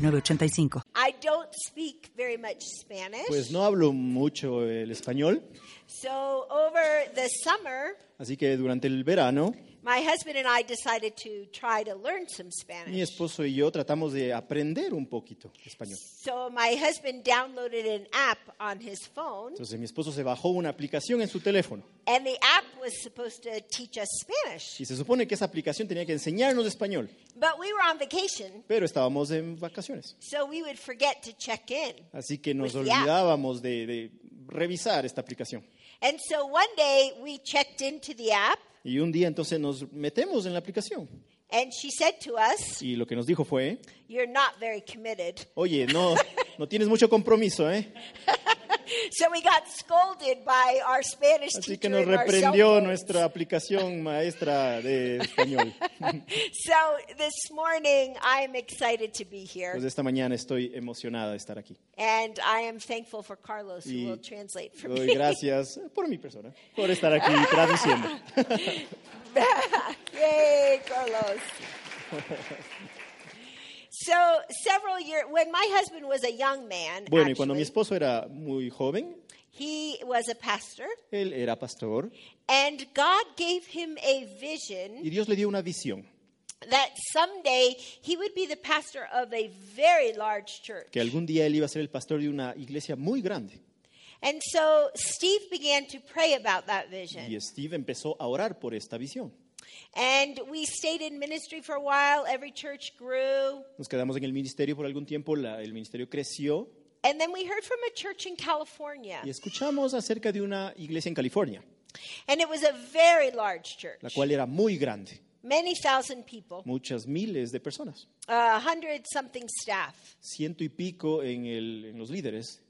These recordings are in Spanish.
906985. I don't speak very much Spanish. Pues no hablo mucho el español, So over the summer, así que durante el verano my husband and I decided to try to learn some mi Spanish. esposo y yo tratamos de aprender un poquito español. So my husband downloaded an app on his phone, Entonces mi esposo se bajó una aplicación en su teléfono and the app was supposed to teach us Spanish. y se supone que esa aplicación tenía que enseñarnos español, But we were on vacation, pero estábamos en vacaciones. so we would forget to check in. Así que nos olvidábamos de, de revisar esta aplicación. And so one day we checked into the app, Y un día entonces nos metemos en la aplicación and she said to us, y lo que nos dijo fue, You're not very committed. oye, no, no tienes mucho compromiso, ¿eh? So we got scolded by our Spanish Así teacher. que nos reprendió nuestra aplicación maestra de español. So this morning I'm excited to be here, Pues esta mañana estoy emocionada de estar aquí. and I am thankful for Carlos who Y will translate for doy me. gracias por mi persona, por estar aquí traduciendo. Yay, Carlos. So several years, when my husband was a young man, Bueno, y cuando mi actually, esposo era muy joven, he was a pastor, él era pastor and God gave him a vision y Dios le dio una visión, that someday he would be the pastor of a very large church. que algún día él iba a ser el pastor de una iglesia muy grande. And so Steve began to pray about that vision. Y Steve empezó a orar por esta visión. And we stayed in ministry for a while. Every church grew. Nos quedamos en el ministerio por algún tiempo, la- el ministerio creció And then we heard from a church in California. y escuchamos acerca de una iglesia en California, And it was a very large church. la cual era muy grande, Many thousand people, muchas miles de personas, a hundred something staff. ciento y pico en, el- en los líderes,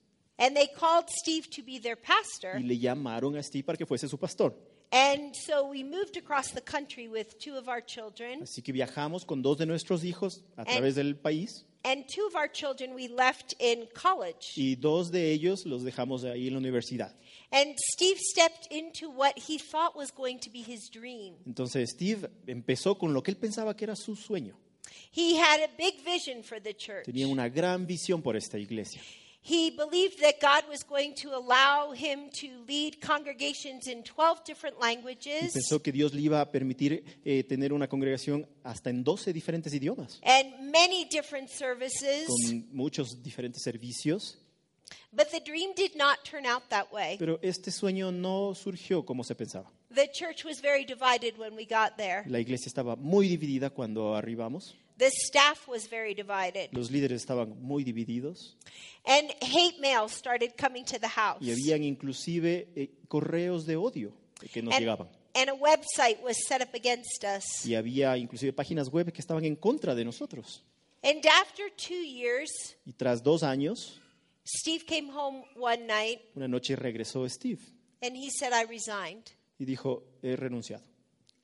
And they called Steve to be their pastor. y le llamaron a Steve para que fuese su pastor. And so we moved across the country with two of our children. Así que viajamos con dos de nuestros hijos a través del país And two of our children we left in college. y dos de ellos los dejamos ahí en la universidad. And Steve stepped into what he thought was going to be his dream. Entonces Steve empezó con lo que él pensaba que era su sueño. He had a big vision for the church. Tenía una gran visión por esta iglesia. He believed that God was going to allow him to lead congregations in 12 different languages pensó que Dios le iba a permitir eh, tener una congregación hasta en 12 diferentes idiomas, and many different services. con muchos diferentes servicios. But the dream did not turn out that way. Pero este sueño no surgió como se pensaba. The church was very divided when we got there. La iglesia estaba muy dividida cuando arribamos. The staff was very divided. Los líderes estaban muy divididos. And hate mail started coming to the house. Y habían inclusive eh, correos de odio que nos And, llegaban. and a website was set up against us. Y había inclusive páginas web que estaban en contra de nosotros. And after two years, Y tras dos años, Steve came home one night una noche regresó Steve and he said, I resigned. y dijo, he renunciado.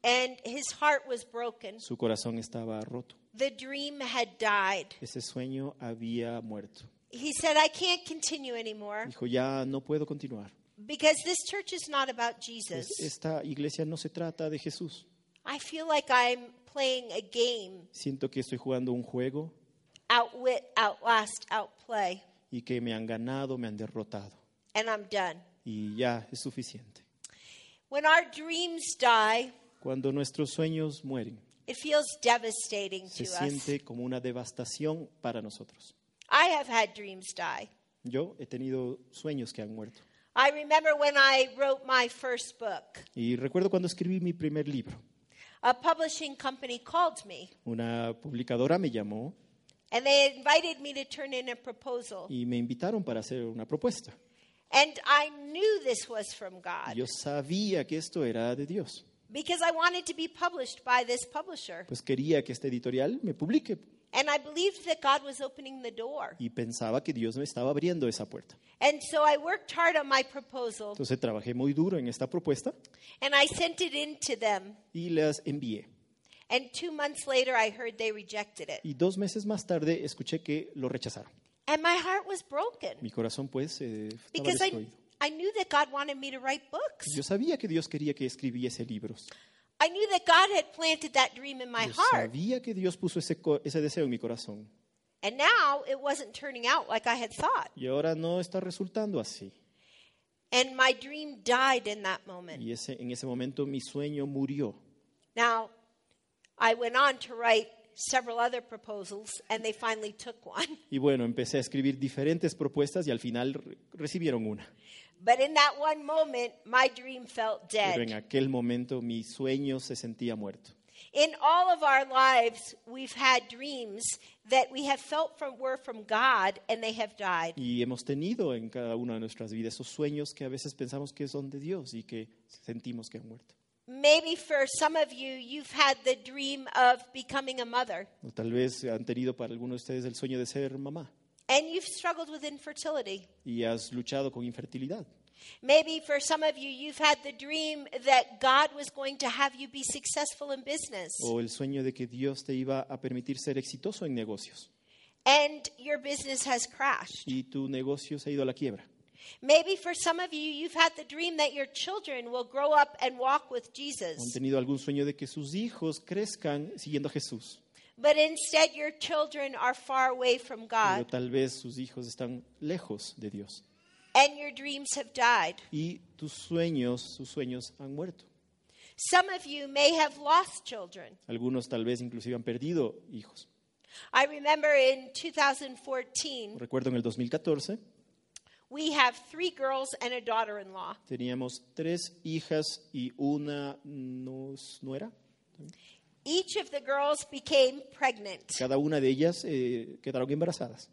And his heart was broken. Su corazón estaba roto. The dream had died. Ese sueño había muerto. He said, I can't continue anymore Dijo, ya no puedo continuar. because this church is not about Es- Jesus. Esta iglesia no se trata de Jesús. I feel like I'm playing a game Siento que estoy jugando un juego outwit, outlast, outplay, y que me han ganado, me han derrotado. and I'm done. Y ya es suficiente. When our dreams die, Cuando nuestros sueños mueren, it feels devastating se to us. siente como una devastación para nosotros. I have had dreams die. Yo he tenido sueños que han muerto. I remember when I wrote my first book, Y recuerdo cuando escribí mi primer libro. a publishing company called me Una publicadora me llamó and they invited me to turn in a proposal. y me invitaron para hacer una propuesta. And I knew this was from God Yo sabía que esto era de Dios. Because I wanted to be published by this publisher. Pues quería que este editorial me publique. And I believed that God was opening the door. y pensaba que Dios me estaba abriendo esa puerta. And so I worked hard on my proposal Entonces trabajé muy duro en esta propuesta and I sent it in to them. y las envié. And two months later, I heard they rejected it. Y dos meses más tarde escuché que lo rechazaron. And my heart was broken Mi corazón pues eh, estaba because I, destruido. I knew that God wanted me to write books. Yo sabía que Dios quería que escribiese libros. I knew that God had planted that dream in my Yo heart. sabía que Dios puso ese, ese deseo en mi corazón. And now it wasn't turning out like I had thought. Y ahora no está resultando así. And my dream died in that moment. Y ese, en ese momento mi sueño murió. Now, I went on to write several other proposals, and they finally took one. Y bueno, empecé a escribir diferentes propuestas y al final re- recibieron una. But in that one moment, my dream felt Pero en dead. aquel momento mi sueño se sentía muerto. In all of our lives, we've had dreams that we have felt from, were from God, and they have died. Y hemos tenido en cada una de nuestras vidas esos sueños que a veces pensamos que son de Dios y que sentimos que han muerto. Maybe for some of you, you've had the dream of becoming a mother, O tal vez han tenido para algunos de ustedes el sueño de ser mamá and you've struggled with infertility. y has luchado con infertilidad. Maybe for some of you, you've had the dream that God was going to have you be successful in business, O el sueño de que Dios te iba a permitir ser exitoso en negocios and your business has crashed. y tu negocio se ha ido a la quiebra. Maybe for some of you, you've had the dream that your children will grow up and walk with Han Jesus, tenido algún sueño de que sus hijos crezcan siguiendo a Jesús, but instead your children are far away from pero God, tal vez sus hijos están lejos de Dios. and your dreams have died. Y tus sueños, sus sueños han muerto. Some of you may have lost children. Algunos tal vez inclusive han perdido hijos. I remember in 2014, Recuerdo en el 2014 we have three girls and a daughter in law. teníamos tres hijas y una nos- nuera. Each of the girls became pregnant. Cada una de ellas eh, quedaron embarazadas.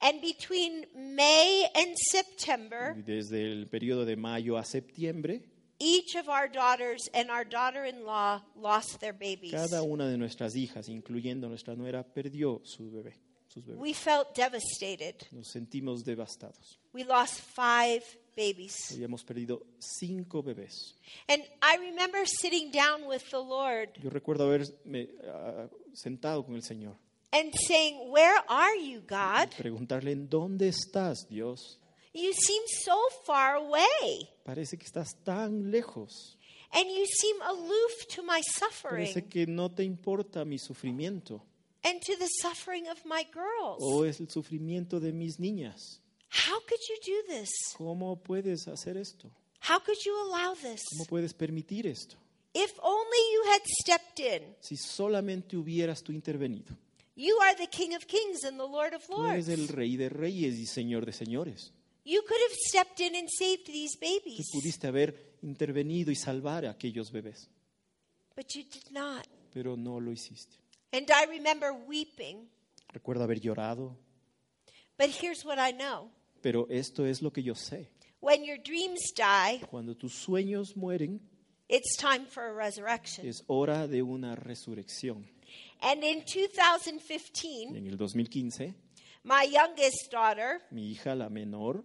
And between May and September, Desde el periodo de mayo a septiembre, each of our daughters and our daughter in law lost their babies. cada una de nuestras hijas, incluyendo nuestra nuera, perdió su bebé, sus bebés. We felt devastated. Nos sentimos devastados. We lost five babies. Habíamos perdido cinco bebés. And I remember sitting down with the Lord Yo recuerdo haberme ah, sentado con el Señor and saying, Where are you, God? y preguntarle, ¿en dónde estás, Dios? You seem so far away. Parece que estás tan lejos. And you seem aloof to my Parece suffering que no te importa mi sufrimiento and to the suffering of my girls. o es el sufrimiento de mis niñas. How could you do this? ¿Cómo puedes hacer esto? How could you allow this? ¿Cómo puedes permitir esto? If only you had stepped in. Si solamente hubieras tú intervenido. You are the King of Kings and the Lord of Tú eres Lords. el Rey de Reyes y Señor de Señores. You could have stepped in and saved these Tú babies, pudiste haber intervenido y salvar a aquellos bebés, but you did not. pero no lo hiciste. And I remember weeping. Recuerdo haber llorado, But here's what I know pero esto es lo que yo sé. when your dreams die, Cuando tus sueños mueren, it's time for a resurrection. es hora de una resurrección. And in 2015, En el 2015, my youngest daughter mi hija, la menor,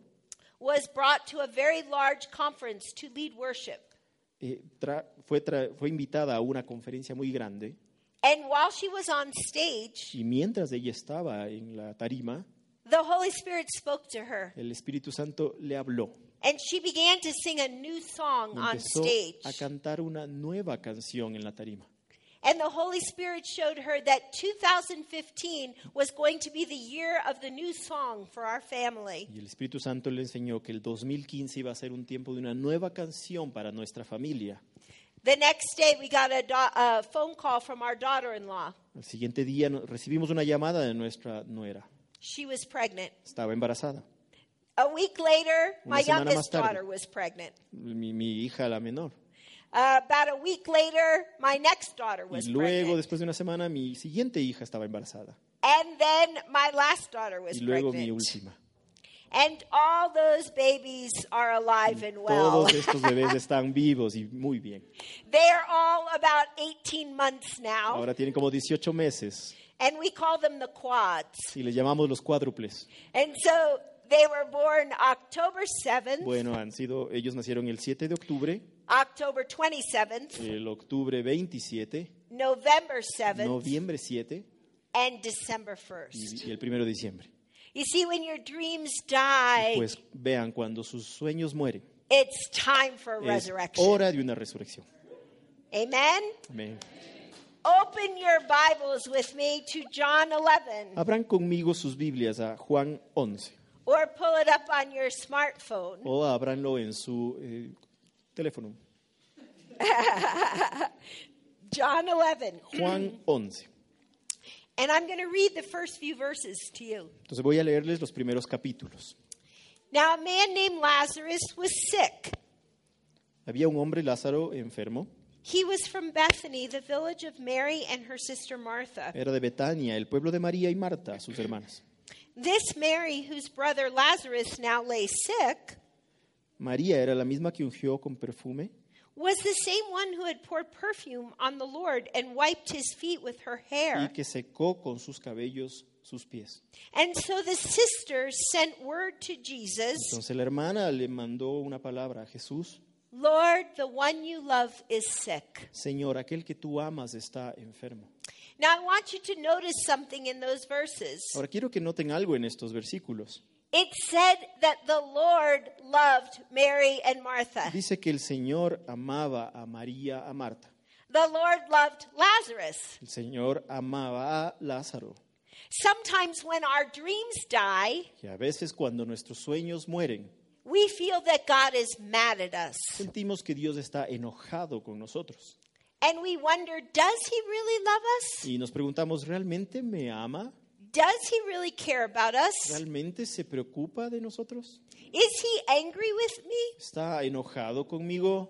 was brought to a very large conference to lead worship. eh, tra- fue, tra- fue invitada a una conferencia muy grande And while she was on stage, y mientras ella estaba en la tarima, the Holy Spirit spoke to her. el Espíritu Santo le habló. And she began to sing a new song on stage. a cantar una nueva canción en la tarima. And the Holy Spirit showed her that 2015 was going to be the year of the new song for our family. Y el Espíritu Santo le enseñó que el 2015 iba a ser un tiempo de una nueva canción para nuestra familia. The next day, we got a, a phone call from our daughter in law. Al siguiente día recibimos una llamada de nuestra nuera. She was pregnant. Estaba embarazada. A week later, Una my youngest daughter was pregnant. Mi, mi hija, la menor. Uh, about a week later, my next daughter was Y luego, pregnant. después de una semana, mi siguiente hija estaba embarazada. And then my last daughter was Y luego mi pregnant. última. And all those babies are alive and well. Todos estos bebés están vivos y muy bien. They are all about 18 months now. Ahora tienen como 18 meses. And we call them the quads. y les llamamos los cuádruples. And so they were born October 7th, Bueno, han sido, ellos nacieron el 7 de octubre, October 27th, el octubre 27, November 7th, noviembre 7 and December 1st. y, y el 1 de diciembre. You see, when your dreams die, Pues vean, cuando sus sueños mueren, it's time for es resurrection. hora de una resurrección. Amen? Amén. Open your Bibles with me to John 11 Abran conmigo sus Biblias a Juan 11 or pull it up on your smartphone. o abranlo en su eh, teléfono. John 11. Juan 11. And I'm going to read the first few verses to you. Entonces voy a leerles los primeros capítulos. Now, a man named Lazarus was sick. Había un hombre, Lázaro, enfermo. He was from Bethany, the village of Mary and her sister Martha. Era de Betania, el pueblo de María y Marta, sus hermanas. This Mary, whose brother Lazarus now lay sick, María era la misma que ungió con perfume was the same one who had poured perfume on the Lord and wiped his feet with her y hair. que secó con sus cabellos sus pies. And so the sisters sent word to Jesus Entonces la hermana le mandó una palabra a Jesús. Lord, the one you love is sick. Señor, aquel que tú amas está enfermo. Now, I want you to notice something in those verses. Ahora quiero que noten algo en estos versículos. It said that the Lord loved Mary and Martha. Dice que el Señor amaba a María, a Marta. The Lord loved Lazarus. El Señor amaba a Lázaro. Sometimes when our dreams die, Y a veces cuando nuestros sueños mueren, we feel that God is mad at us. sentimos que Dios está enojado con nosotros. And we wonder, does he really love us? Y nos preguntamos, ¿realmente me ama? Does he really care about us? ¿Realmente se preocupa de nosotros? Is he angry with me? ¿Está enojado conmigo?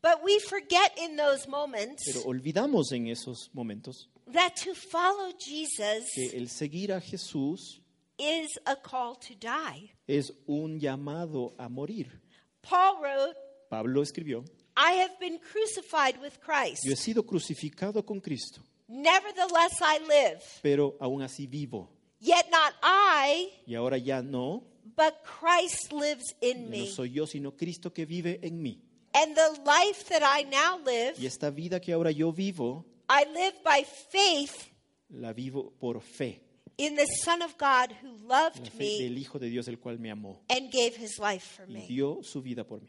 But we forget in those moments Pero olvidamos en esos momentos that to follow Jesus que el seguir a Jesús is a call to die. es un llamado a morir. Paul wrote, Pablo escribió, I have been crucified with Christ. yo he sido crucificado con Cristo, Nevertheless, I live. pero aún así vivo. Yet not I, Y ahora ya no, but Christ lives in ya no me. soy yo, sino Cristo que vive en mí. And the life that I now live, Y esta vida que ahora yo vivo, I live by faith la vivo por fe. In the Son of God who La loved fe me del Hijo de Dios, el cual me amó and gave his life for y me. dio su vida por mí.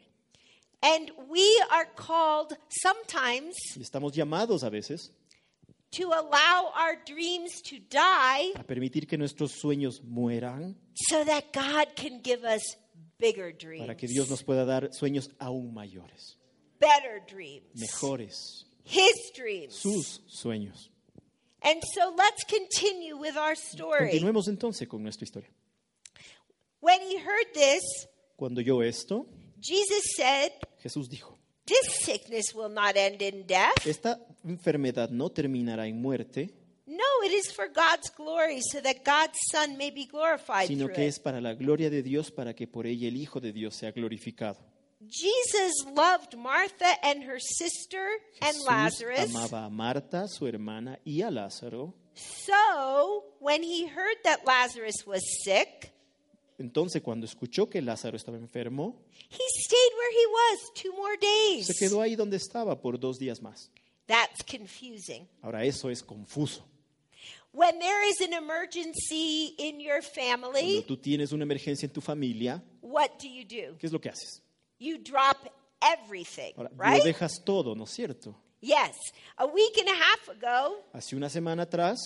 And we are called sometimes Y estamos llamados a veces to allow our dreams to die a permitir que nuestros sueños mueran so that God can give us bigger dreams, para que Dios nos pueda dar sueños aún mayores, better dreams, mejores, His dreams. sus sueños. And so let's continue with our story. Continuemos entonces con nuestra historia. When he heard this, Cuando yo esto, Jesus said, Jesús dijo, This sickness will not end in death. esta enfermedad no terminará en muerte, No, it is for God's glory, so that God's Son may be glorified sino through que it. es para la gloria de Dios, para que por ella el Hijo de Dios sea glorificado. Jesus loved Martha and her sister and Jesús Lazarus. amaba a Marta, su hermana, y a Lázaro. So, when he heard that Lazarus was sick, Entonces, cuando escuchó que Lázaro estaba enfermo, he stayed where he was two more days. se quedó ahí donde estaba por dos días más. That's confusing. Ahora, eso es confuso. When there is an emergency in your Cuando family, tú tienes una emergencia en tu familia, what do you do? ¿qué es lo que haces? You drop everything, Ahora, right? lo dejas todo, ¿no es cierto? Yes. A week and a half ago, Hace una semana atrás,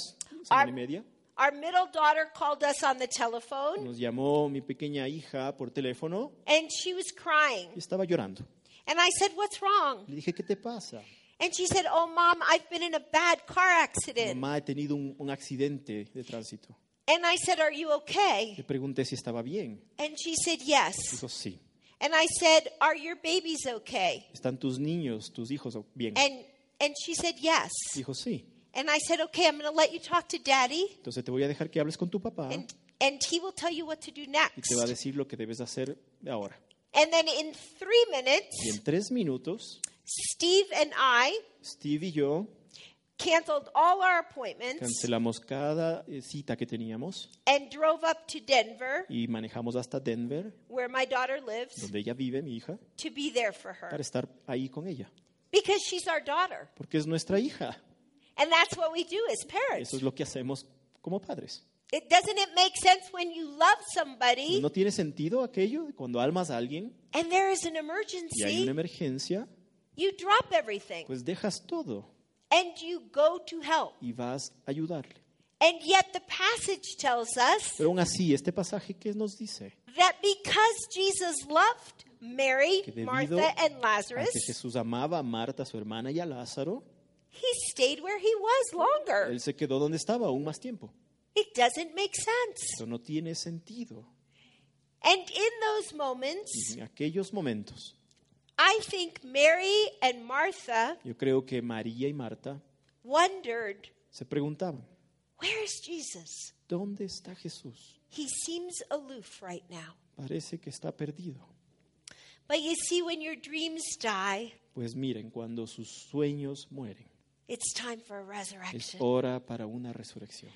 semana Ar- y media, our middle daughter called us on the telephone nos llamó mi pequeña hija por teléfono and she was crying. y estaba llorando. And I said, What's wrong? Le dije, ¿qué te pasa? And she said, Oh, mom, I've been in a bad car accident. Mamá, he tenido un, un accidente de tránsito. And I said, Are you okay? Le pregunté si estaba bien. And she said, Yes. Dijo, sí. And I said, Are your babies okay? ¿Están tus niños, tus hijos bien? And and she said, Yes. Dijo, sí. And I said, Okay, I'm going to let you talk to daddy, Entonces te voy a dejar que hables con tu papá and, and he will tell you what to do y next. te va a decir lo que debes hacer ahora. And then in three minutes, Y en tres minutos, Steve and I Steve y yo canceled all our appointments, cancelamos cada eh, cita que teníamos and drove up to Denver, y manejamos hasta Denver, where my daughter lives, donde ella vive, mi hija, to be there for para her. estar ahí con ella, Because she's our daughter. porque es nuestra hija. And that's what we do as parents. Eso es lo que hacemos como padres. It doesn't it make sense when you love somebody ¿No tiene sentido aquello cuando almas a alguien and there is an y hay una emergency, emergencia? you drop everything Pues dejas todo and you go to help. y vas a ayudarle. And yet the passage tells us Pero aún así, este pasaje que nos dice that because Jesus loved Mary, que Martha, and Lazarus, que Jesús amaba a Marta, su hermana, y a Lázaro, he stayed where he was longer. él se quedó donde estaba aún más tiempo. It doesn't make sense. Eso no tiene sentido. And in those moments, Y en aquellos momentos, I think Mary and Martha yo creo que María y Marta wondered, se preguntaban, Where is Jesus? ¿dónde está Jesús? He seems aloof right now. Parece que está perdido. But you see, when your dreams die, Pues miren, cuando sus sueños mueren, it's time for a es resurrection. hora para una resurrección.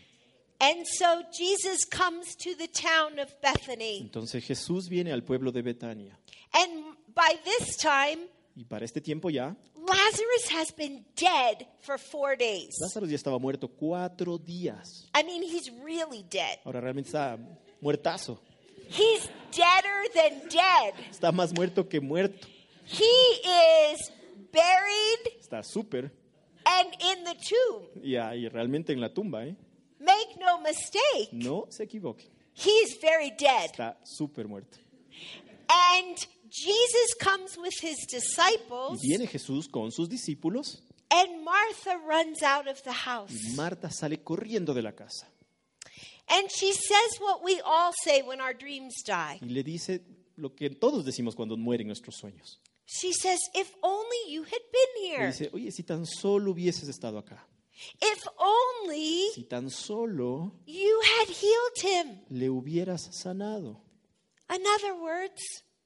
And so Jesus comes to the town of Bethany. Entonces Jesús viene al pueblo de Betania. And by this time, Y para este tiempo ya, Lazarus has been dead for four days. Lázaro ya estaba muerto cuatro días. I mean, he's really dead. Ahora realmente está muertazo. He's deader than dead. Está más muerto que muerto. He is buried Está súper. and in the tomb. Y ahí realmente en la tumba, ¿eh? Make no mistake, No se equivoquen. he is very dead. Está súper muerto. And Jesus comes with his disciples, viene Jesús con sus discípulos and Martha runs out of the house. y Marta sale corriendo de la casa. And she says what we all say when our dreams die. Y le dice lo que todos decimos cuando mueren nuestros sueños. She says, If only you had been Le here. dice, oye, si tan solo hubieses estado acá. If only Si tan solo you had healed him. le hubieras sanado. In other words,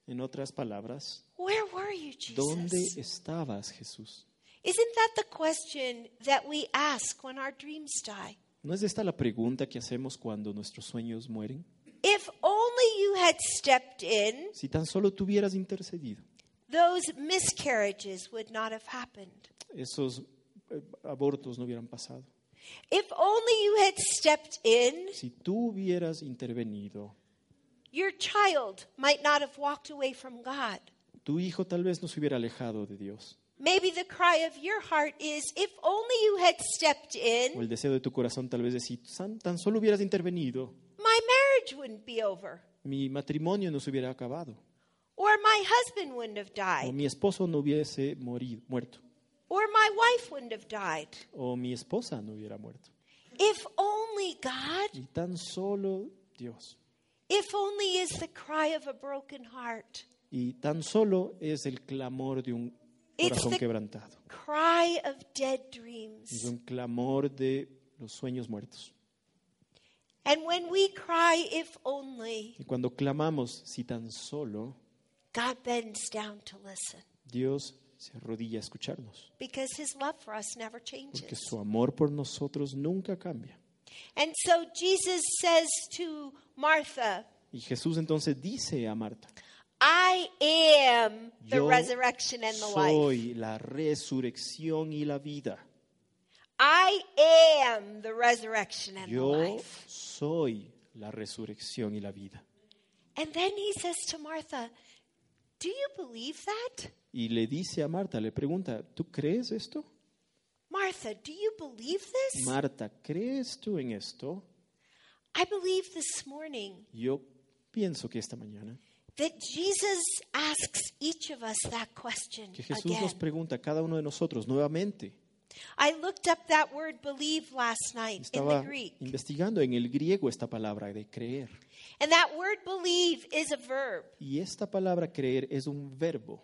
En otras palabras, where were you, ¿dónde Jesus? estabas, Jesús? Isn't that the question that we ask when our dreams die? ¿No es esta la pregunta que hacemos cuando nuestros sueños mueren? If only you had stepped in, Si tan solo tuvieras intercedido, those miscarriages would not have happened. esos eh, abortos no hubieran pasado. If only you had stepped in, Si tú hubieras intervenido, your child might not have walked away from God. tu hijo tal vez no se hubiera alejado de Dios. Maybe the cry of your heart is if only you had stepped O in, el deseo de tu corazón tal vez es si san- tan solo hubieras intervenido, my marriage wouldn't be over, mi matrimonio no se hubiera acabado, or my husband wouldn't have o died, mi esposo no hubiese morido, muerto, or my wife wouldn't have died. o mi esposa no hubiera muerto. If only God, Y tan solo Dios. If only is the cry of a broken heart, Y tan solo es el clamor de un It's corazón the- quebrantado. cry of dead Es un clamor de los sueños muertos. And when we cry, if only, Y cuando clamamos, si tan solo, God bends down to listen Dios se arrodilla a escucharnos. because his love for us never Porque changes. su amor por nosotros nunca cambia. And so Jesus says to Martha, Y Jesús entonces dice a Marta, I am the Yo resurrection and the life. soy la resurrección y la vida. I am the resurrection and the Yo life. soy la resurrección y la vida. And then he says to Martha, Do you believe that? Y le dice a Marta, le pregunta, ¿tú crees esto? Martha, do you believe this? Marta, ¿crees tú en esto? I believe this morning Yo pienso que esta mañana, that Jesus asks each of us that question que Jesús nos pregunta a cada uno de nosotros nuevamente. I looked up that word believe last night in the Estaba Greek. investigando en el griego esta palabra de creer. And that word believe is a verb. Y esta palabra creer es un verbo.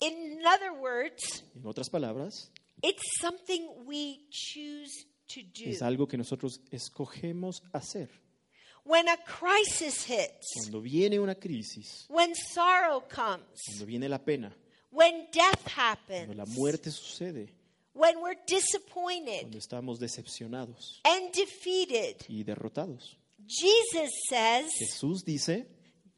In other words, En otras palabras, it's something we choose to do. es algo que nosotros escogemos hacer. When a crisis hits, Cuando viene una crisis, when sorrow comes, cuando viene la pena, when death cuando happens, la muerte sucede, when we're disappointed cuando estamos decepcionados and defeated, y derrotados. Jesus says, Jesús dice,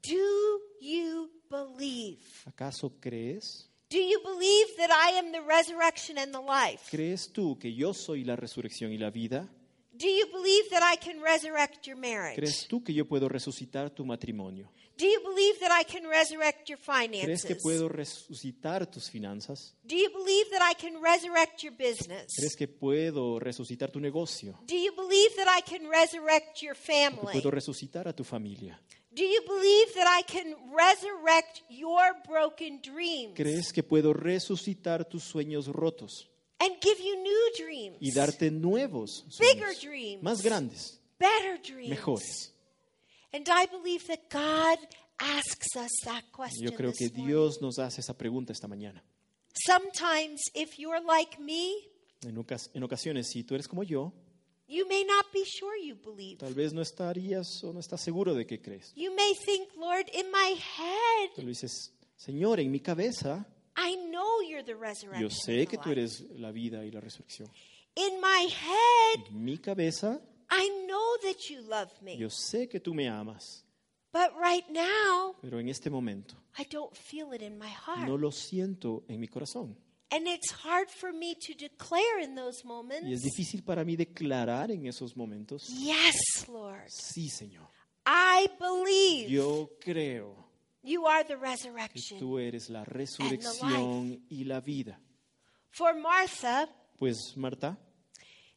Do you believe? ¿acaso crees? Do you believe that I am the resurrection and the life? ¿Crees tú que yo soy la resurrección y la vida? Do you believe that I can resurrect your marriage? ¿Crees tú que yo puedo resucitar tu matrimonio? Do you believe that I can resurrect your ¿Crees que finances? puedo resucitar tus finanzas? Do you believe that I can resurrect your business? ¿Crees que puedo resucitar tu negocio? Do you believe that I can resurrect your ¿Que family? puedo resucitar a tu familia? Do you believe that I can resurrect your broken dreams ¿Crees que puedo resucitar tus sueños rotos and give you new dreams, y darte nuevos bigger sueños dreams, más grandes, better dreams? mejores? And I believe that God asks us that question. Yo creo que. Dios nos hace esa pregunta esta mañana. Sometimes, if you're like me, En, ocas- en ocasiones, si tú eres como yo, you may not be sure you believe. tal vez no estarías o no estás seguro de que crees. You may think, Lord, in my head, Tú le dices, Señor, en mi cabeza, I know you're the resurrection. yo sé que tú eres la vida y la resurrección. In my head, En mi cabeza, I know that you love me. yo sé que tú me amas, But right now, pero en este momento I don't feel it in my heart. no lo siento en mi corazón. And it's hard for me to declare in those Y es moments, difícil para mí declarar en esos momentos, Yes, Lord, sí, Señor, I believe yo creo you are the que resurrection. tú eres la resurrección y la vida. For Martha, Pues Marta,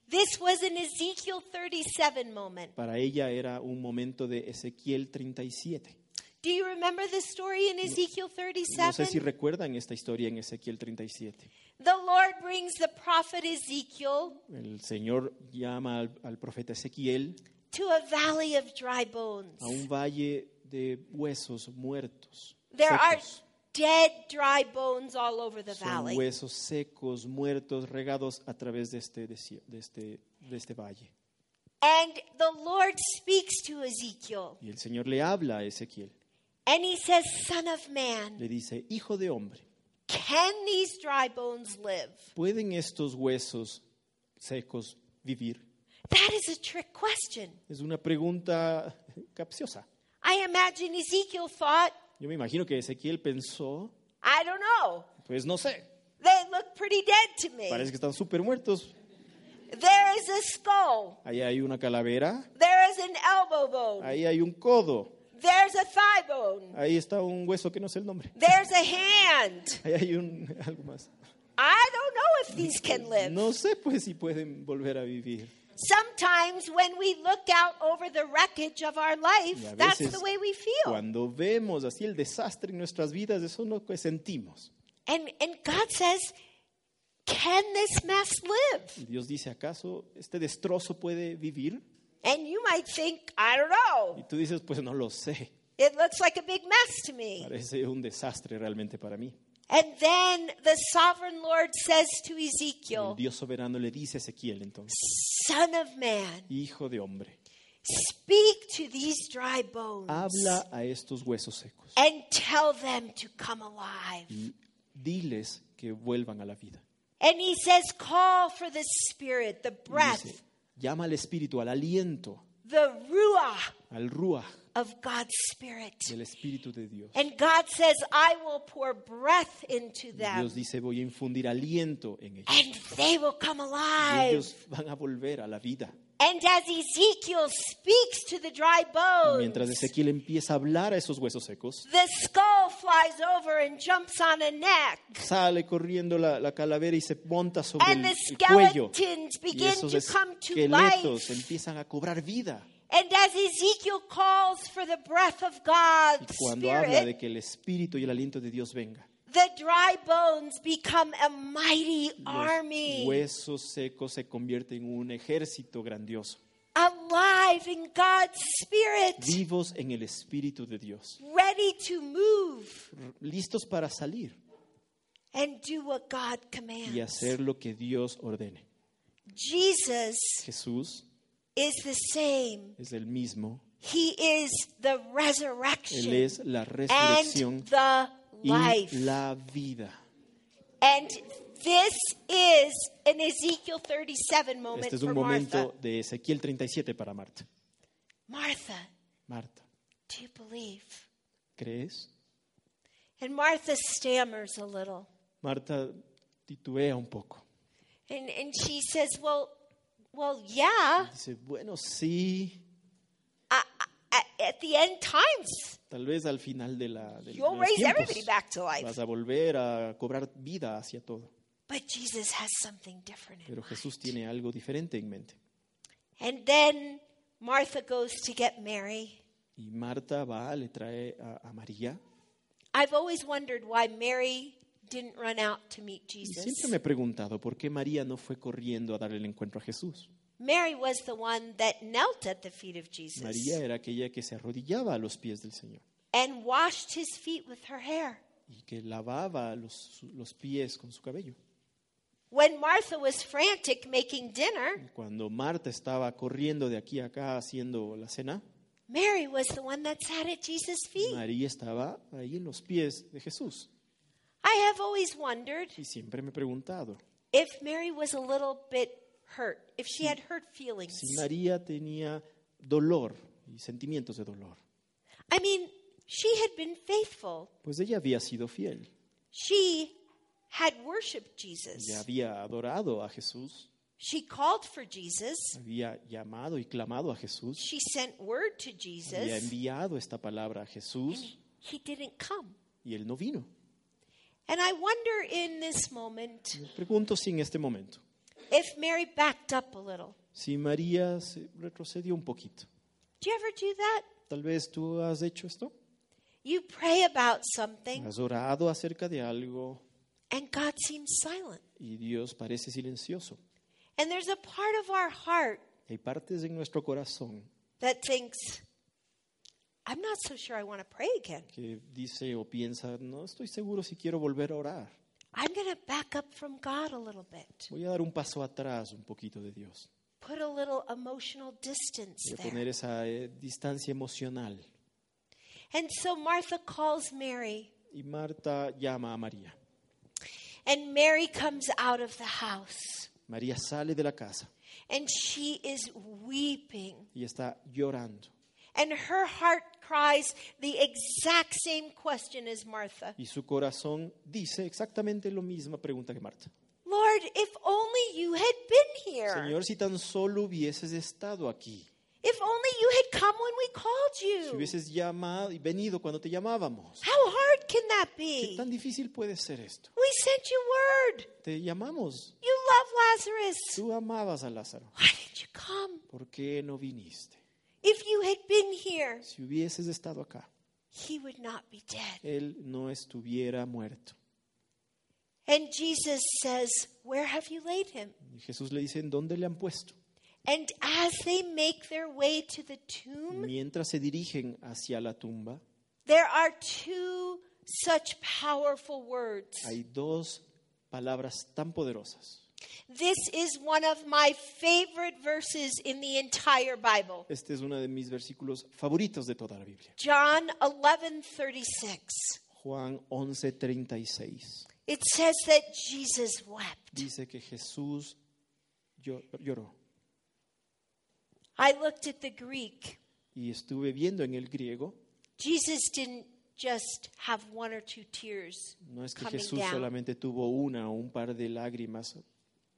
this was an Ezekiel 37 moment. para ella era un momento de Ezequiel 37. Do you remember the story in Ezekiel No sé 37? si recuerdan esta historia en Ezequiel 37. The Lord brings the prophet Ezekiel El Señor llama al, al profeta Ezequiel to a valley of dry bones. a un valle de huesos muertos. There are secos. dead, dry bones all over the Son valley. huesos secos, muertos, regados a través de este, desi- de este, de este valle. And the Lord speaks to Ezekiel. Y el Señor le habla a Ezequiel. And he says, Son of man, Le dice, hijo de hombre, can these dry bones live? ¿pueden estos huesos secos vivir? That is a trick question. Es una pregunta capciosa. I imagine Ezekiel thought, Yo me imagino que Ezequiel pensó, I don't know. pues no sé, They look pretty dead to me. parece que están súper muertos. There is a skull. Ahí hay una calavera, There is an elbow bone. ahí hay un codo, There's a thigh bone. ahí está un hueso que no sé el nombre, There's a hand. ahí hay un, algo más. I don't know if these can live. No sé pues si pueden volver a vivir. Sometimes when we look out over the wreckage of our life, a that's veces the way we feel. cuando vemos así el desastre en nuestras vidas, eso es lo que sentimos. And, and God says, Can this mess live? Dios dice, ¿acaso este destrozo puede vivir? And you might think, I don't know. Y tú dices, pues no lo sé. It looks like a big mess to me. Parece un desastre realmente para mí. And then the sovereign Lord says to El Ezekiel, Dios soberano le dice a Ezequiel entonces, Son of man, hijo de hombre, speak to these dry bones habla a estos huesos secos and tell them to come alive. y diles que vuelvan a la vida. And he says, Call for the spirit, the breath, llama al espíritu, al aliento, the ruah al ruach of God's spirit. del espíritu de Dios. And God says, I will pour breath into Y them, Dios dice, voy a infundir aliento en ellos. and they will come Y alive. ellos van a volver a la vida. And as Ezekiel speaks to the dry Y mientras bones, Ezequiel empieza a hablar a esos huesos secos, the skull flies over and jumps on a neck. sale corriendo la, la calavera y se monta sobre And el, the el cuello. skeletons Y begin esos to come to esqueletos life. empiezan a cobrar vida. And as Ezekiel calls for the breath of Y God's cuando habla de Spirit, que el espíritu y el aliento de Dios venga, the dry bones become a mighty los army, huesos secos se convierten en un ejército grandioso, alive in God's Spirit, vivos en el espíritu de Dios, ready to move. Listos para salir. And do what God y commands. hacer lo que Dios ordene. Jesus Jesús is the same. es el mismo, He is the Él resurrection es la resurrección. and the y life. la vida. And This is an Ezekiel 37 moment Este es for un momento Martha. de Ezequiel 37 para Marta. Martha, Marta, do you believe? ¿crees? And Martha stammers a little. Marta titubea un poco. And, and she says, Well, well, yeah, Dice, bueno, sí, At the end times, tal vez al final de, la, de you'll los raise tiempos everybody back to life. vas a volver a cobrar vida hacia todo. But Jesus has something different in Pero mind. Jesús tiene algo diferente en mente. And then Martha goes to get Mary. Y Marta va, le trae a, a María. I've always wondered why Mary didn't run out to meet Y Jesus. siempre me he preguntado por qué María no fue corriendo a darle el encuentro a Jesús. Mary was the one that knelt at the feet of Jesus María era aquella que se arrodillaba a los pies del Señor and washed his feet with her hair. y que lavaba los, los pies con su cabello. When Martha was frantic making dinner, Cuando Marta estaba corriendo de aquí a acá haciendo la cena, Mary was the one that sat at Jesus' feet. María estaba ahí en los pies de Jesús. I have always wondered Y siempre me he preguntado if Mary was a little bit hurt, if she had hurt feelings. si María tenía dolor y sentimientos de dolor. I mean, she had been faithful. Pues ella había sido fiel, She had worshiped Jesus. ella había adorado a Jesús, She called for Jesus. había llamado y clamado a Jesús, She sent word to había Jesus. enviado esta palabra a Jesús He didn't come. y él no vino. And I wonder in this moment Me pregunto si en este momento, if Mary backed up a little. si María se retrocedió un poquito. Do you ever do that? Tal vez tú has hecho esto, You pray about something has orado acerca de algo and God seems silent. y Dios parece silencioso. And there's a part of our heart Hay partes en nuestro corazón that thinks, I'm not so sure I want to pray again. que dice o piensa, no estoy seguro si quiero volver a orar. I'm going to back up from God a little bit, Voy a dar un paso atrás un poquito de Dios. put a little emotional distance Voy a there. poner esa eh, distancia emocional. And so Martha calls Mary, Y Marta llama a María. and Mary comes out of the house, María sale de la casa and she is weeping. y está llorando. And her heart cries the exact same question as Martha Y su corazón dice exactamente la misma pregunta que Marta. Lord, if only you had been here. Señor, si tan solo hubieses estado aquí, If only you had come when we called si you. hubieses llamado y venido cuando te llamábamos. How hard can that ¿Qué be? tan difícil puede ser esto? We sent you word. Te llamamos. You love Lazarus. Tú amabas a Lázaro. Why did you come? ¿Por qué no viniste? If you had been here, Si hubieses estado acá, he would not be dead. él no estuviera muerto. And Jesus says, Where have you laid him? Y Jesús le dice, ¿en dónde le han puesto? And as they make their way to the tomb, Mientras se dirigen hacia la tumba, there are two such powerful words. hay dos palabras tan poderosas. This is one of my favorite verses in the entire Bible. Este es uno de mis versículos favoritos de toda la Biblia. John 11:36. Juan 11:36 It says that Jesus wept. dice que Jesús llo- lloró. I looked at the Greek. Y estuve viendo en el griego, Jesus didn't just have one or two tears no es que Jesús down. solamente tuvo una o un par de lágrimas,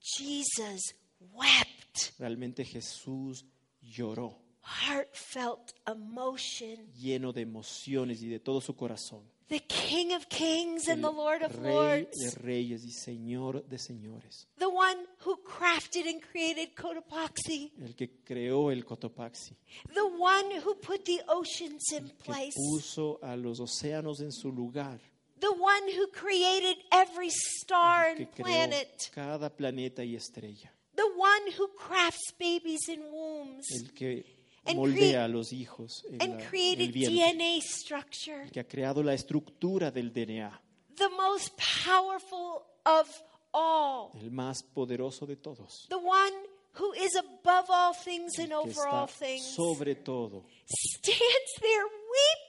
Jesus wept. realmente Jesús lloró, Heartfelt emotion. lleno de emociones y de todo su corazón. The King of Kings and the El Lord of Rey de Lords. reyes y Señor de señores, The one who crafted and created Cotopaxi. el que creó el Cotopaxi, The one who put the oceans in que place. puso a los océanos en su lugar, The one who created every star and planet. cada planeta y estrella, The one who crafts babies in wombs el que And moldea a los hijos en, and la- el created vientre, DNA structure. que ha creado la estructura del DNA, The most powerful of all. el más poderoso de todos, The one who is above all things and over all things. sobre todo, Stands there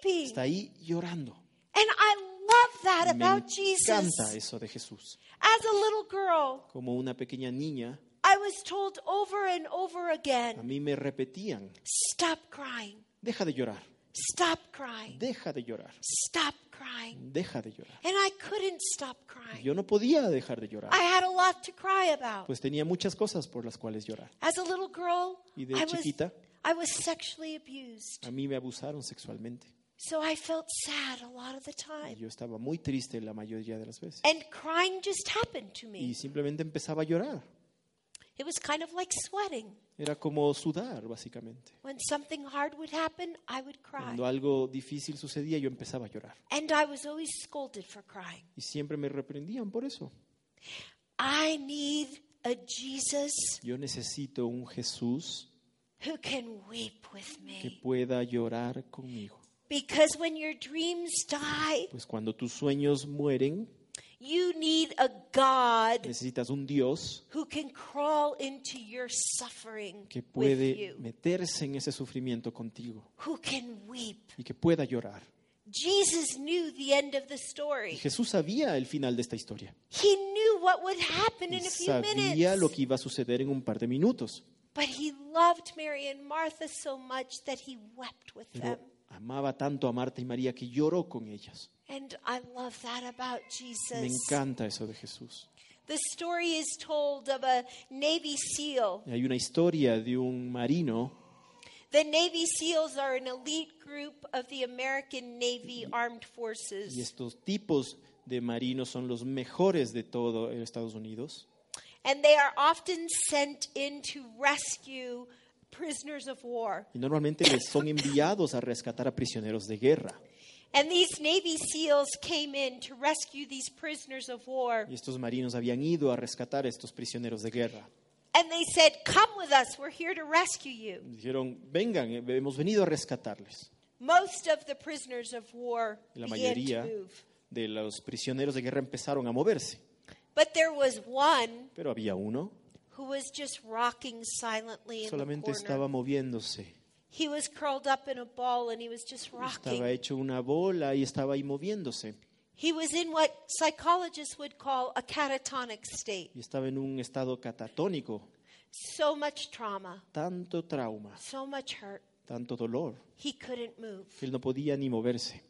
weeping. está ahí llorando. And I love that Me about Jesus. encanta eso de Jesús. As a little girl, Como una pequeña niña, I was told over and over a again mí me repetían, stop crying, deja de llorar, stop crying, deja de llorar, stop crying. deja de llorar. And I couldn't stop crying. Yo no podía dejar de llorar, I had a lot to cry about. pues tenía muchas cosas por las cuales llorar. As a little girl, Y de I was, chiquita, I was sexually abused. a mí me abusaron sexualmente. So I felt sad a lot of the Y time. yo estaba muy triste la mayoría de las veces. And crying just happened to Y me. simplemente empezaba a llorar. It was kind of like sweating. Era como sudar, básicamente. When something hard would happen, I would cry. Cuando algo difícil sucedía, yo empezaba a llorar. And I was always scolded for crying. Y siempre me reprendían por eso. I need a Jesus Yo necesito un Jesús who can weep with que me. pueda llorar conmigo. Because when your dreams die, Pues cuando tus sueños mueren, you need a God necesitas un Dios who can crawl into your suffering que with puede you, meterse en ese sufrimiento contigo who can weep. y que pueda llorar. Jesus knew the end of the Y story. Jesús sabía el final de esta historia. He knew what would happen in a few sabía minutes. lo que iba a suceder en un par de minutos. But he loved Mary and Martha so much that he wept with Pero them. Amaba tanto a Marta y María que lloró con ellas. And I love that about Me Jesus. encanta eso de Jesús. The story is told of a Navy SEAL. Hay una historia de un marino The Navy SEALs are an elite group of the American Navy Armed y Forces. estos tipos de marinos son los mejores de todo Estados Unidos. And they are often sent in to rescue prisoners of war. Y normalmente les son enviados a rescatar a prisioneros de guerra. And these Navy SEALs came in to rescue these prisoners of war. Y estos marinos habían ido a rescatar a estos prisioneros de guerra. And they said, Come with us, we're here to rescue you. Dijeron, vengan, eh, hemos venido a rescatarles. Most of the prisoners of war la began to mayoría move. de los prisioneros de guerra empezaron a moverse. But there was one Pero había uno, who was just rocking silently in the solamente corner. estaba moviéndose. He was curled up in a ball and he was just Estaba rocking. hecho una bola y estaba ahí moviéndose. He was in what psychologists would call a catatonic state. Y estaba en un estado catatónico. So much trauma, Tanto trauma, so much hurt. tanto dolor, He couldn't move. que él no podía ni moverse.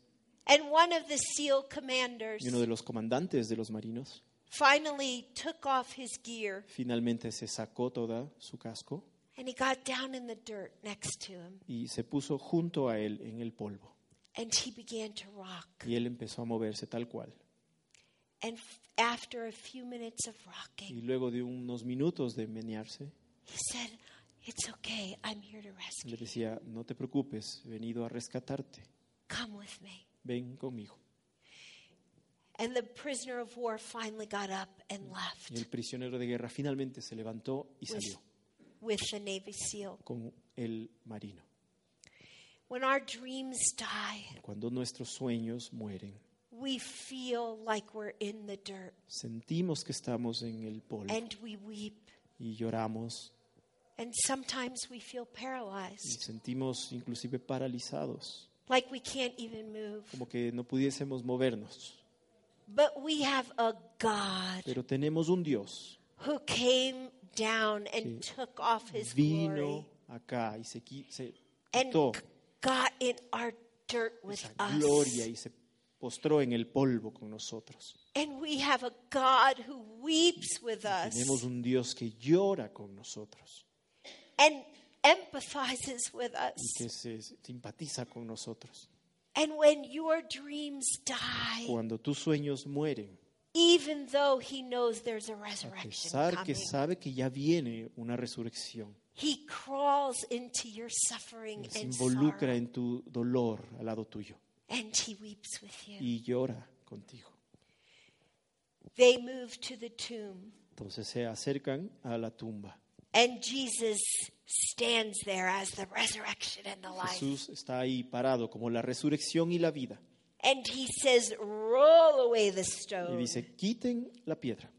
And one of the SEAL commanders Y uno de los comandantes de los marinos finally took off his gear finalmente se sacó toda su casco and he got down in the dirt next to him y se puso junto a él en el polvo. and he began to rock. Y él empezó a moverse tal cual. And after a few minutes of Y rocking, luego de unos minutos de menearse, he said, It's okay, I'm here to rescue. le decía, no te preocupes, he venido a rescatarte, Come with me. ven conmigo. And the prisoner of war finally got up and left Y el prisionero de guerra finalmente se levantó y with, salió with the Navy SEAL. con el marino. When our dreams die, Cuando nuestros sueños mueren, we feel like we're in the dirt sentimos que estamos en el polvo and we weep. y lloramos And sometimes we feel y paralyzed, sentimos inclusive paralizados, like we can't even move. como que no pudiésemos movernos. But we have a God Pero tenemos un Dios who came down and que took off his vino glory acá y se, and quitó got in our dirt with esa us. gloria y se postró en el polvo con nosotros. And we have a God who weeps with us Tenemos un Dios que llora con nosotros and empathizes with y us. que se simpatiza con nosotros. And when your dreams die, Cuando tus sueños mueren, even though he knows there's a a resurrection pesar que coming, sabe que ya viene una resurrección, he crawls into your suffering Él se and involucra sorrow, en tu dolor al lado tuyo and he weeps with you. y llora contigo. They move to the tomb, Entonces se acercan a la tumba. And Jesus stands there as the resurrection and the life. Jesús está ahí parado como la resurrección y la vida. And he says, Roll away the stone." Y dice, quiten la piedra.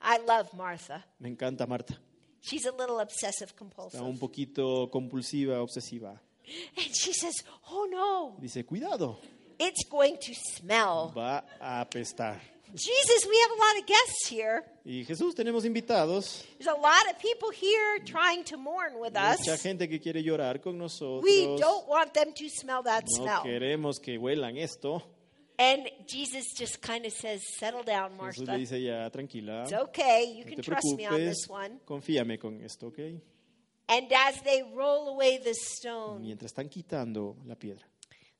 I love Martha. Me encanta Marta. She's a little obsessive compulsive. Está un poquito compulsiva, obsesiva. And she says, Oh no, Dice, cuidado, it's going to smell. va a apestar. Jesus, we have a lot of guests here. Y Jesús, tenemos invitados, There's a lot of people here trying to mourn with us. mucha gente que quiere llorar con We nosotros. don't want them to smell that No smell. queremos que huelan esto. And Jesus just kind of says, Settle down, Jesús Martha. le dice ya, tranquila, It's okay. You no can trust me on this one. confíame con esto, ¿ok? And as they roll away the stone, Mientras están quitando la piedra,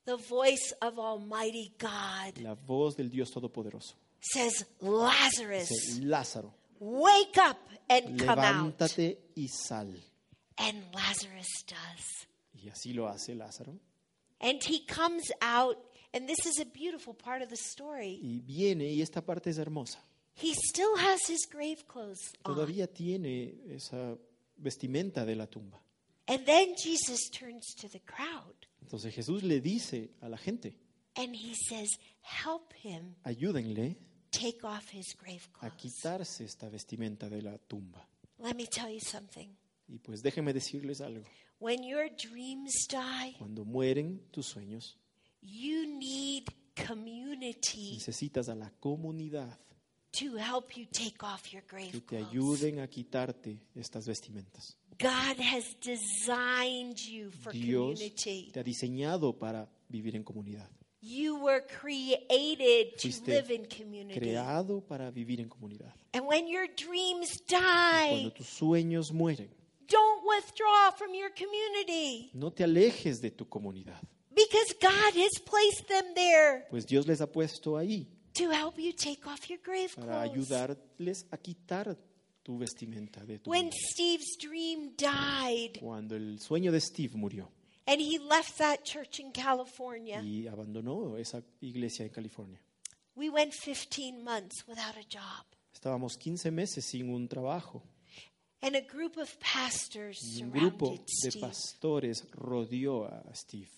the voice of Almighty God la voz del Dios Todopoderoso says, Lazarus, dice, Lázaro, wake up and come out. levántate y sal. And Lazarus does. Y así lo hace Lázaro. And he comes out, and this is a beautiful part of the story. Y viene, y esta parte es hermosa. He still has his grave clothes on. Todavía tiene esa vestimenta de la tumba. And then Jesus turns to the crowd Entonces Jesús le dice a la gente, and he says, Help him ayúdenle take off his grave a clothes. quitarse esta vestimenta de la tumba. Let me tell you something. Y pues déjenme decirles algo. When your dreams die, Cuando mueren tus sueños, you need community necesitas a la comunidad to help you take off your grave que te clothes. ayuden a quitarte estas vestimentas. God has designed you for Dios community. te ha diseñado para vivir en comunidad, You were created to Fuiste live in community. creado para vivir en comunidad. And when your dreams Cuando die, tus sueños mueren, don't withdraw from your community no te alejes de tu comunidad, because God has placed them there pues Dios les ha puesto ahí to help you take off your grave para clothes. ayudarles a quitar tu vestimenta de tu When vida. Steve's dream died Cuando el sueño de Steve murió and he left that church in California, y abandonó esa iglesia en California, we went 15 months without a job. estábamos 15 meses sin un trabajo And a group of pastors y un grupo de Steve. pastores rodeó a Steve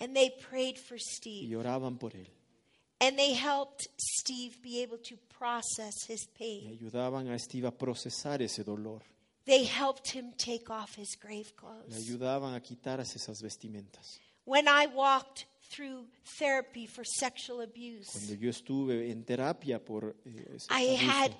And they prayed for y Steve. oraban por él And they helped Steve be able to process his y pain. ayudaban a Steve a procesar ese dolor, They helped him take off his grave le clothes. ayudaban a quitarse esas vestimentas. When I walked through therapy for sexual abuse, Cuando yo estuve en terapia por eh, ese I abuso, had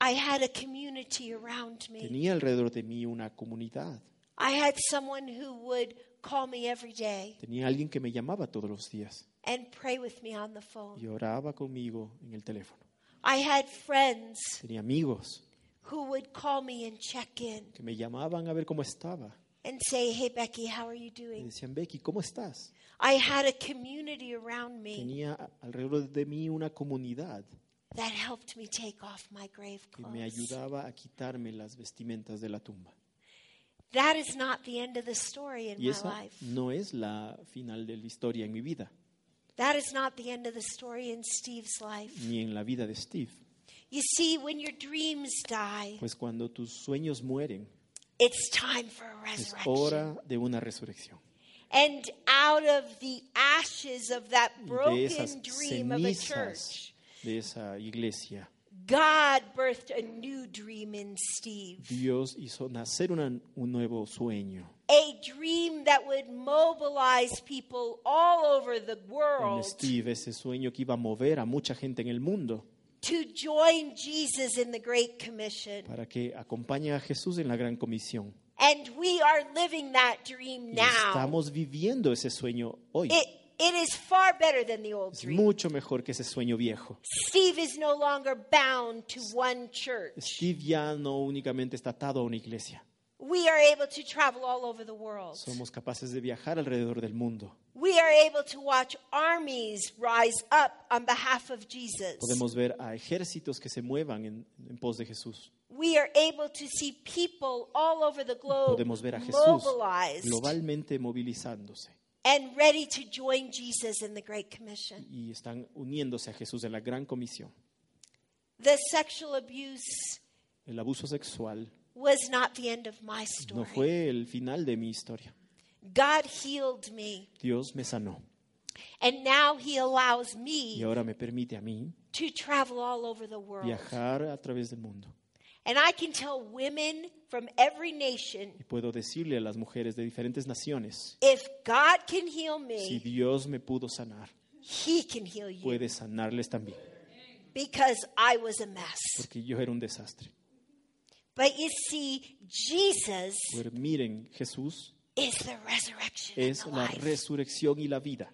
I had a community around me. tenía alrededor de mí una comunidad. I had someone who would call me every day Tenía alguien que me llamaba todos los días and pray with me on the phone. y oraba conmigo en el teléfono. I had friends Tenía amigos who would call me and check in que me llamaban a ver cómo estaba. and say, "Hey Becky, how are you Me doing?" decían, Becky, ¿cómo estás? I had a community around me Tenía a- alrededor de mí una comunidad that helped me take off my grave que me clothes. ayudaba a quitarme las vestimentas de la tumba. That is not the end of the story in Y my esa life. no es la final de la historia en mi vida, That is not the end of the story in Steve's life. ni en la vida de Steve. You see, when your dreams die, Pues cuando tus sueños mueren, it's time for a es resurrection. hora de una resurrección. And out of the ashes of that Y de broken esas dream of a church, de esa iglesia, God birthed a new dream in Steve. Dios hizo nacer una- un nuevo sueño A dream that would mobilize people all over the en world Steve, ese sueño que iba a mover a mucha gente en el mundo to join Jesus in the Great Commission. para que acompañe a Jesús en la gran comisión. And we are living that dream Y now. estamos viviendo ese sueño hoy. It, it is far better than the old Es dream. mucho mejor que ese sueño viejo. Steve is no longer bound to one church. Steve ya no únicamente está atado a una iglesia. We are able to travel all over the world. Somos capaces de viajar alrededor del mundo. We are able to watch armies rise up on behalf of Jesus. Podemos ver a ejércitos que se muevan en, en pos de Jesús. We are able to see people all over the globe Podemos ver a Jesús mobilized globalmente movilizándose and ready to join Jesus in the Great Commission. y están uniéndose a Jesús en la gran comisión. The sexual abuse El abuso sexual was not the end of my no story. fue el final de mi historia. God healed me, Dios me sanó and now He allows y me ahora me permite a mí to travel all over the world. viajar a través del mundo. And I can tell women from every nation Y puedo decirle a las mujeres de diferentes naciones, if God can heal si me, Dios me pudo sanar, He can heal you puede sanarles también, because I was a mess. porque yo era un desastre. But you see, Jesus Pero miren, Jesús is the resurrection es and the la life. resurrección y la vida.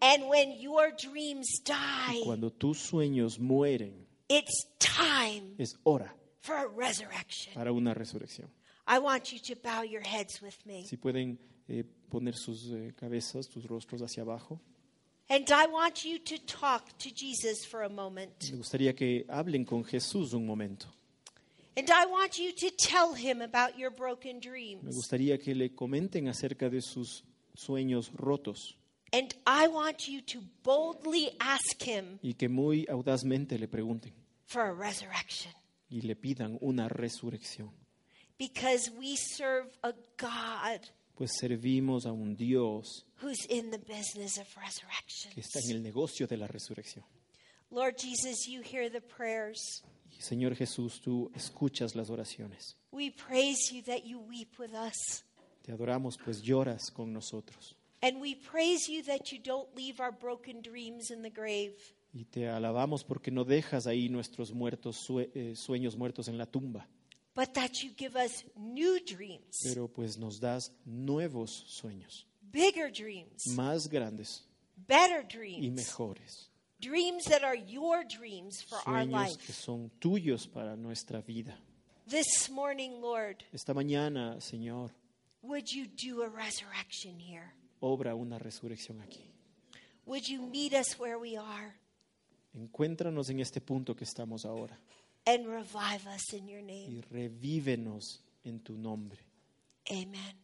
And when your dreams die, Cuando tus sueños mueren, it's time es hora for a resurrection. para una resurrección. I want you to bow your heads with me. Si pueden eh, poner sus eh, cabezas, sus rostros hacia abajo. And I want you to talk to Jesus for a moment. Me gustaría que hablen con Jesús un momento. Me dreams. gustaría que le comenten acerca de sus sueños rotos And I want you to boldly ask him y que muy audazmente le pregunten for a resurrection. y le pidan una resurrección. Because we serve a God Pues servimos a un Dios who's in the business of resurrection. que está en el negocio de la resurrección. Lord Jesus, you hear the prayers. Y Señor Jesús, tú escuchas las oraciones. We praise you that you weep with us. Te adoramos, pues lloras con nosotros. And we praise you that you don't leave our broken dreams in the grave. Y te alabamos porque no dejas ahí nuestros muertos sue- eh, sueños muertos en la tumba, but that you give us new dreams, pero pues nos das nuevos sueños, bigger dreams, más grandes better y dreams, mejores. Dreams that are your dreams for our Sueños que life. son tuyos para nuestra vida. This morning, Lord, Esta mañana, Señor, would you do a resurrection here? obra una resurrección aquí. Would you meet us where we are Encuéntranos en este punto que estamos ahora and revive us in your y name? revívenos en tu nombre. Amen.